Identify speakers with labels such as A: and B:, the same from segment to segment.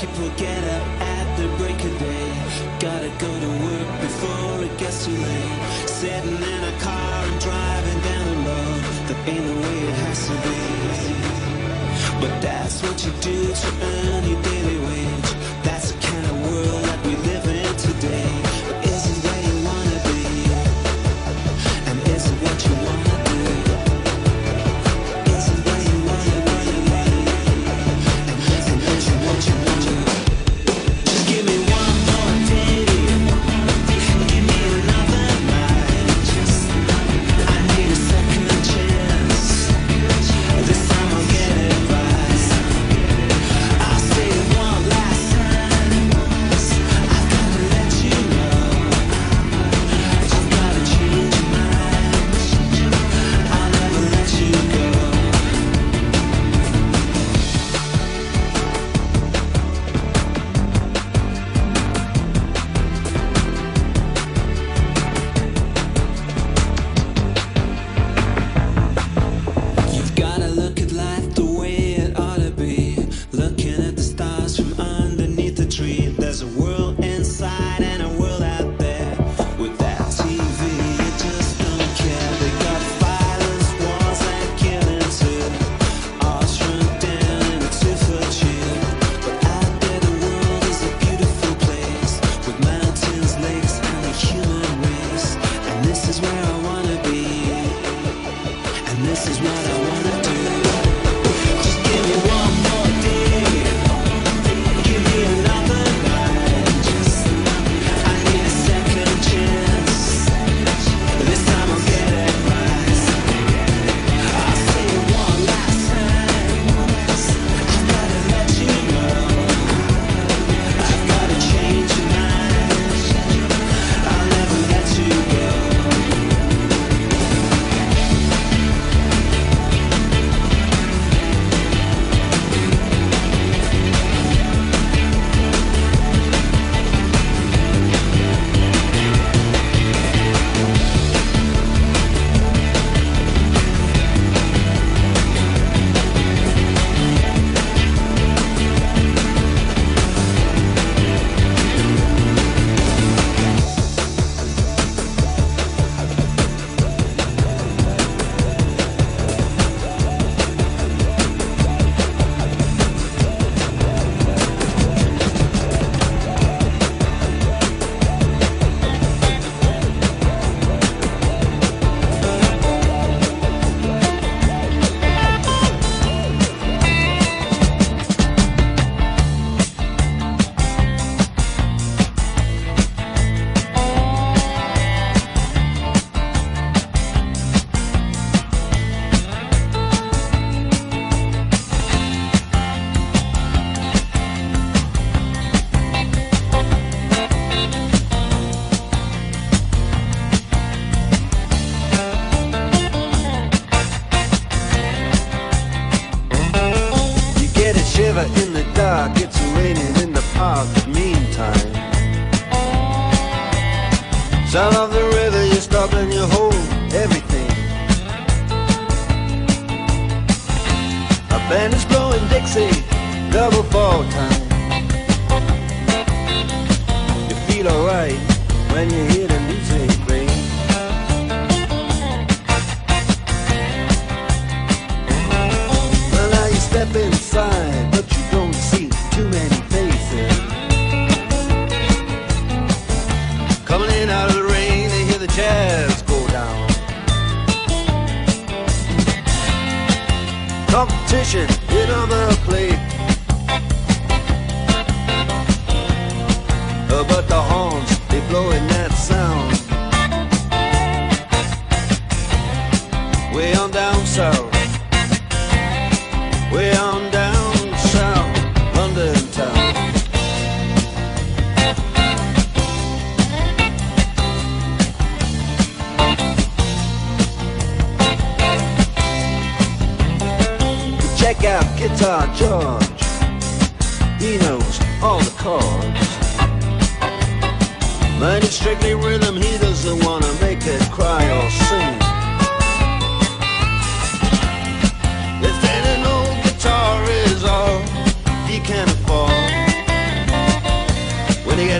A: People get up at the break of day. Gotta go to work before it gets too late. Sitting in a car and driving down the road that ain't the way it has to be. But that's what you do to earn your daily wage. That's the kind of world that we live in today.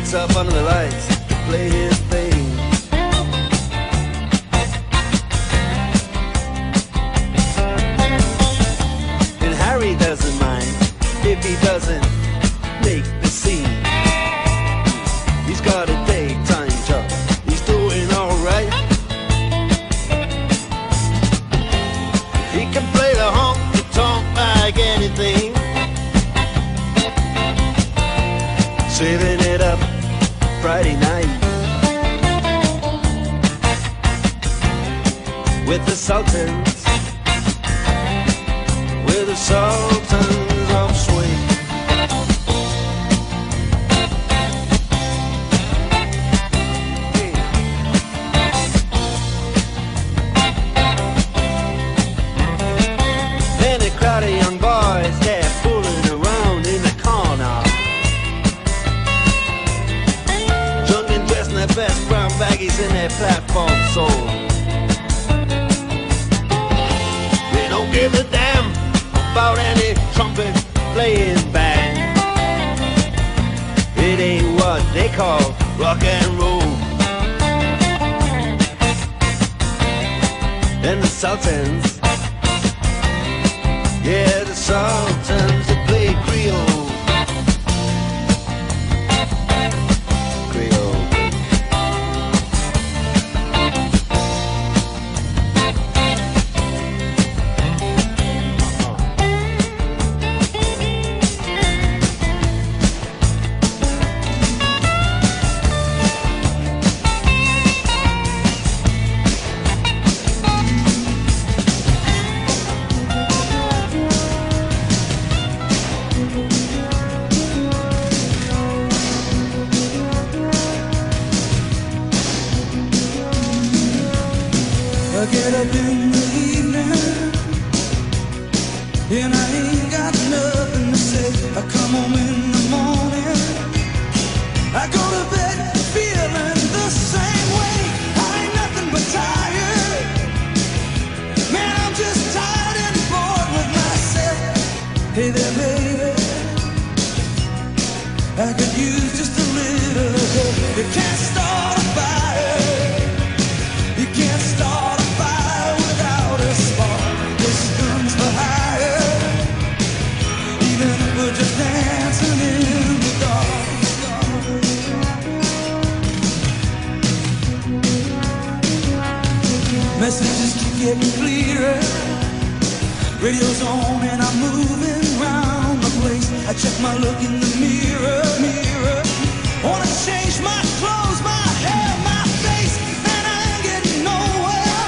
B: hands up under the lights, play his thing.
C: to getting clearer. Radio's on and I'm moving round the place. I check my look in the mirror, mirror. Wanna change my clothes, my hair, my face, and I ain't getting nowhere.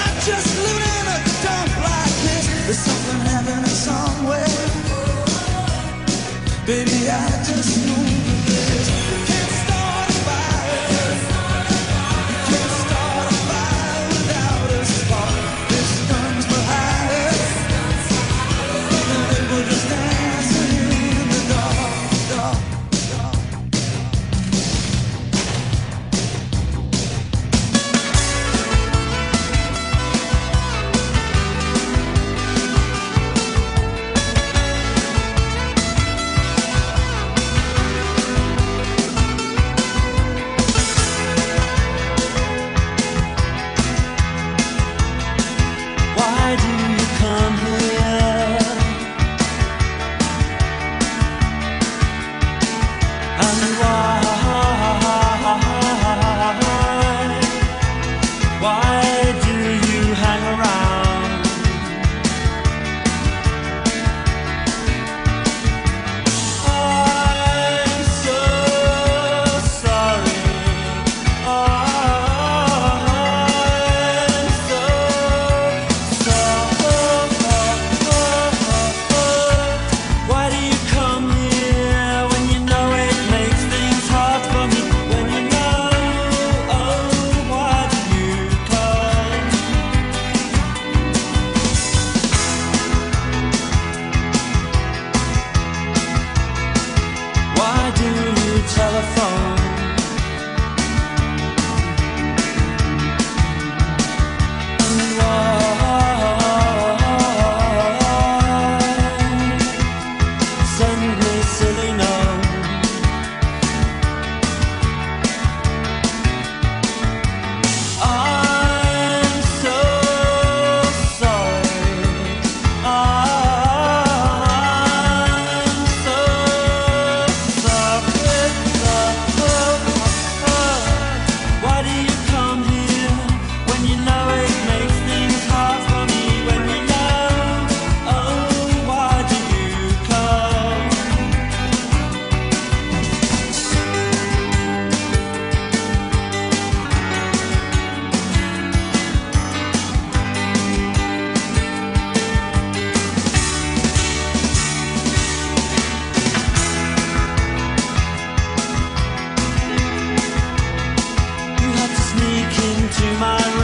C: I'm just living in a dump like this. There's something happening somewhere. Baby, I
D: to my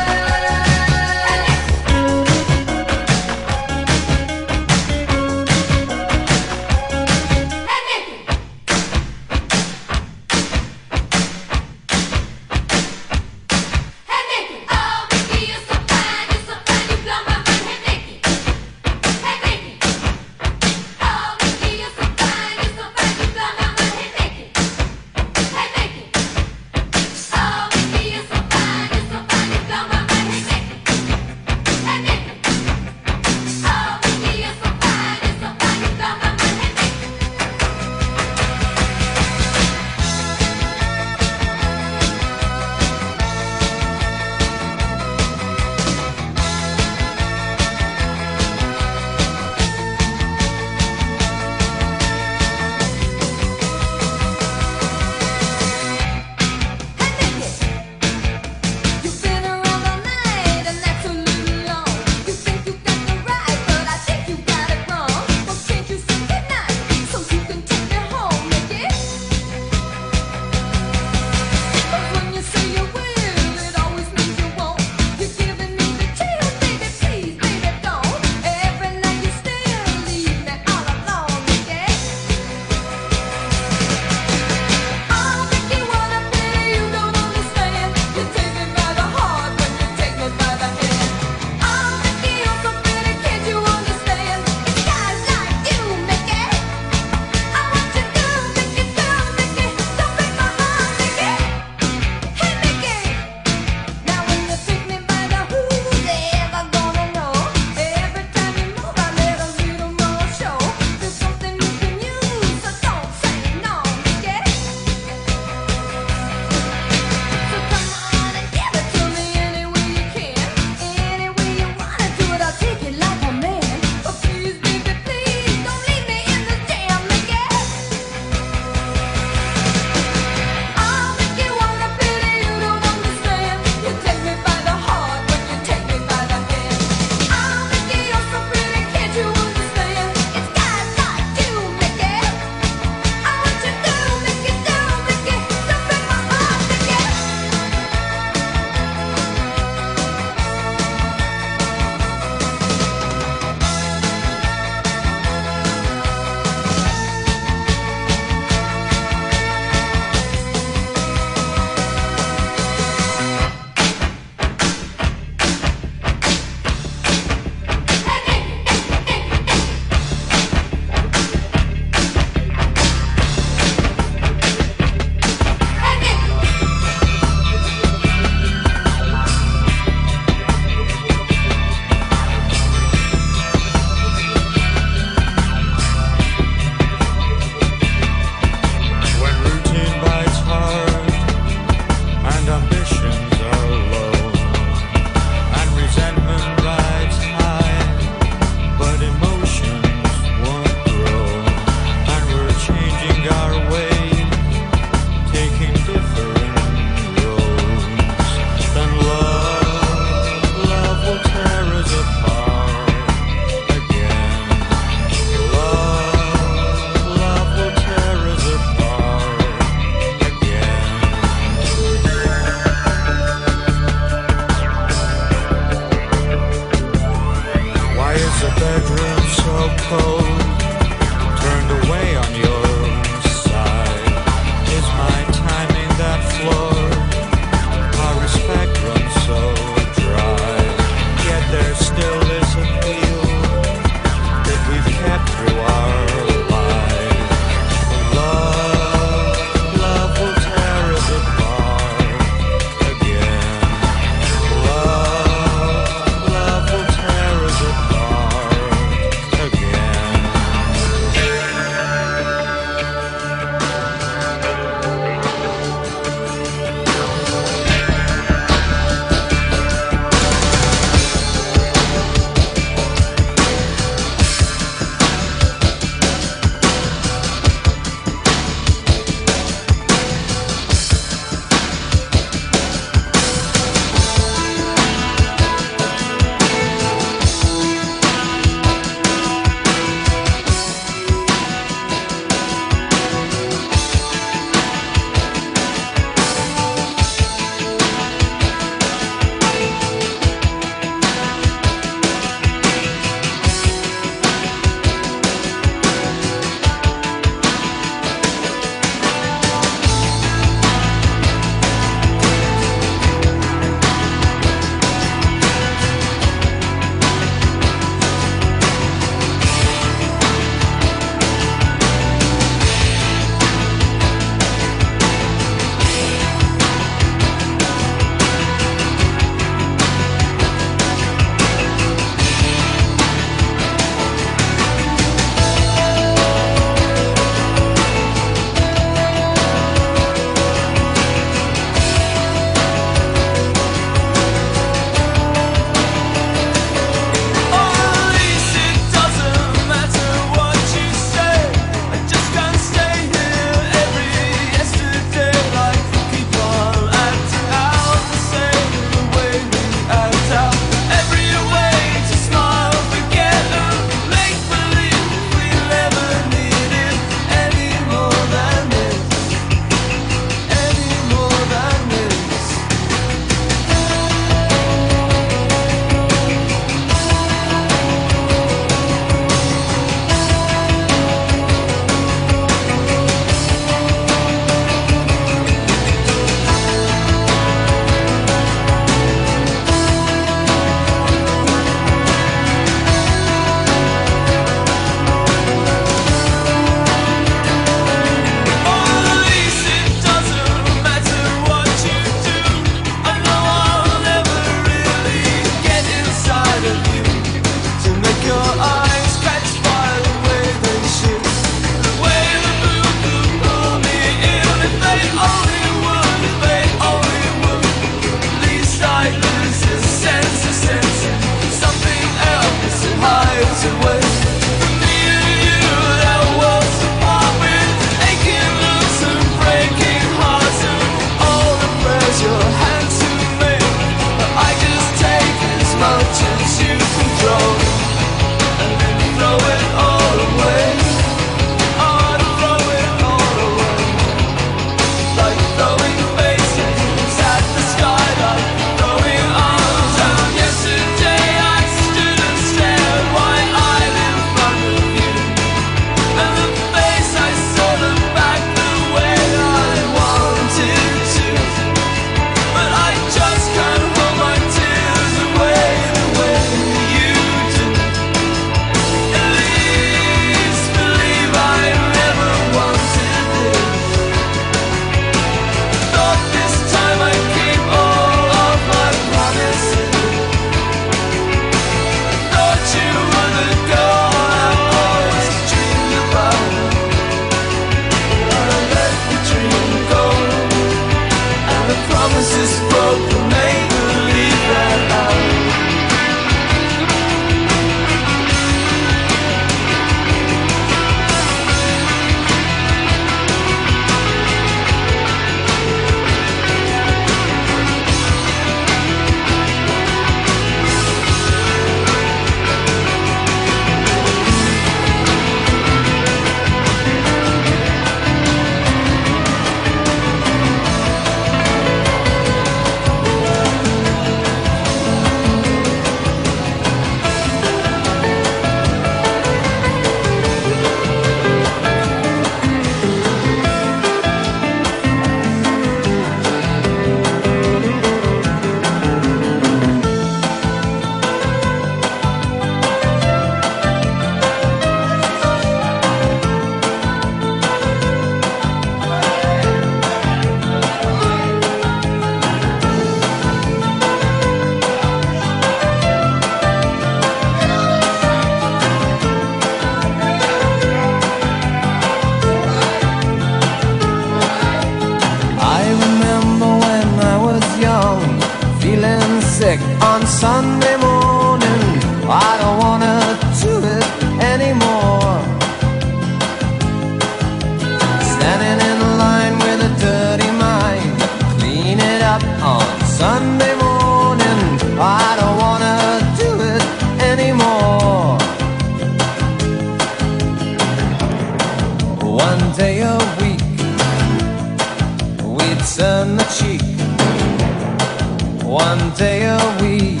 E: One day a week,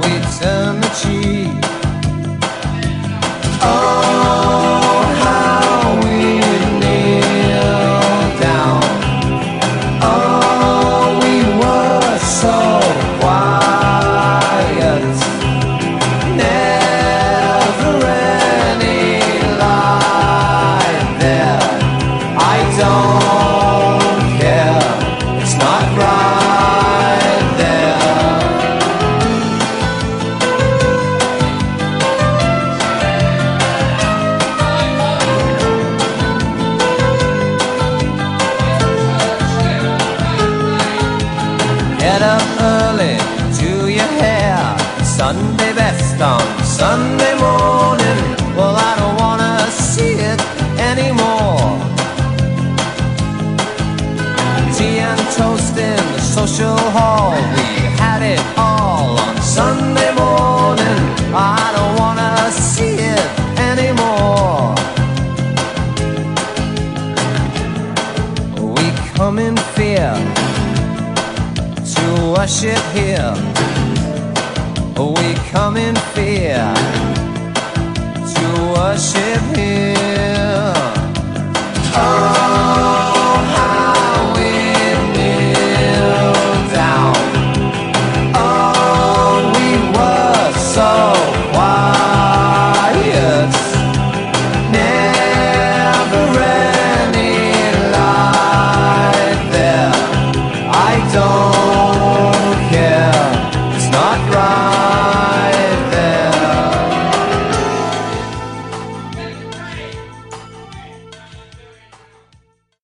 E: we turn the cheek. Oh, Tea and toast in the social hall. We had it all on Sunday morning. I don't wanna see it anymore. We come in fear to worship here. We come in fear to worship here.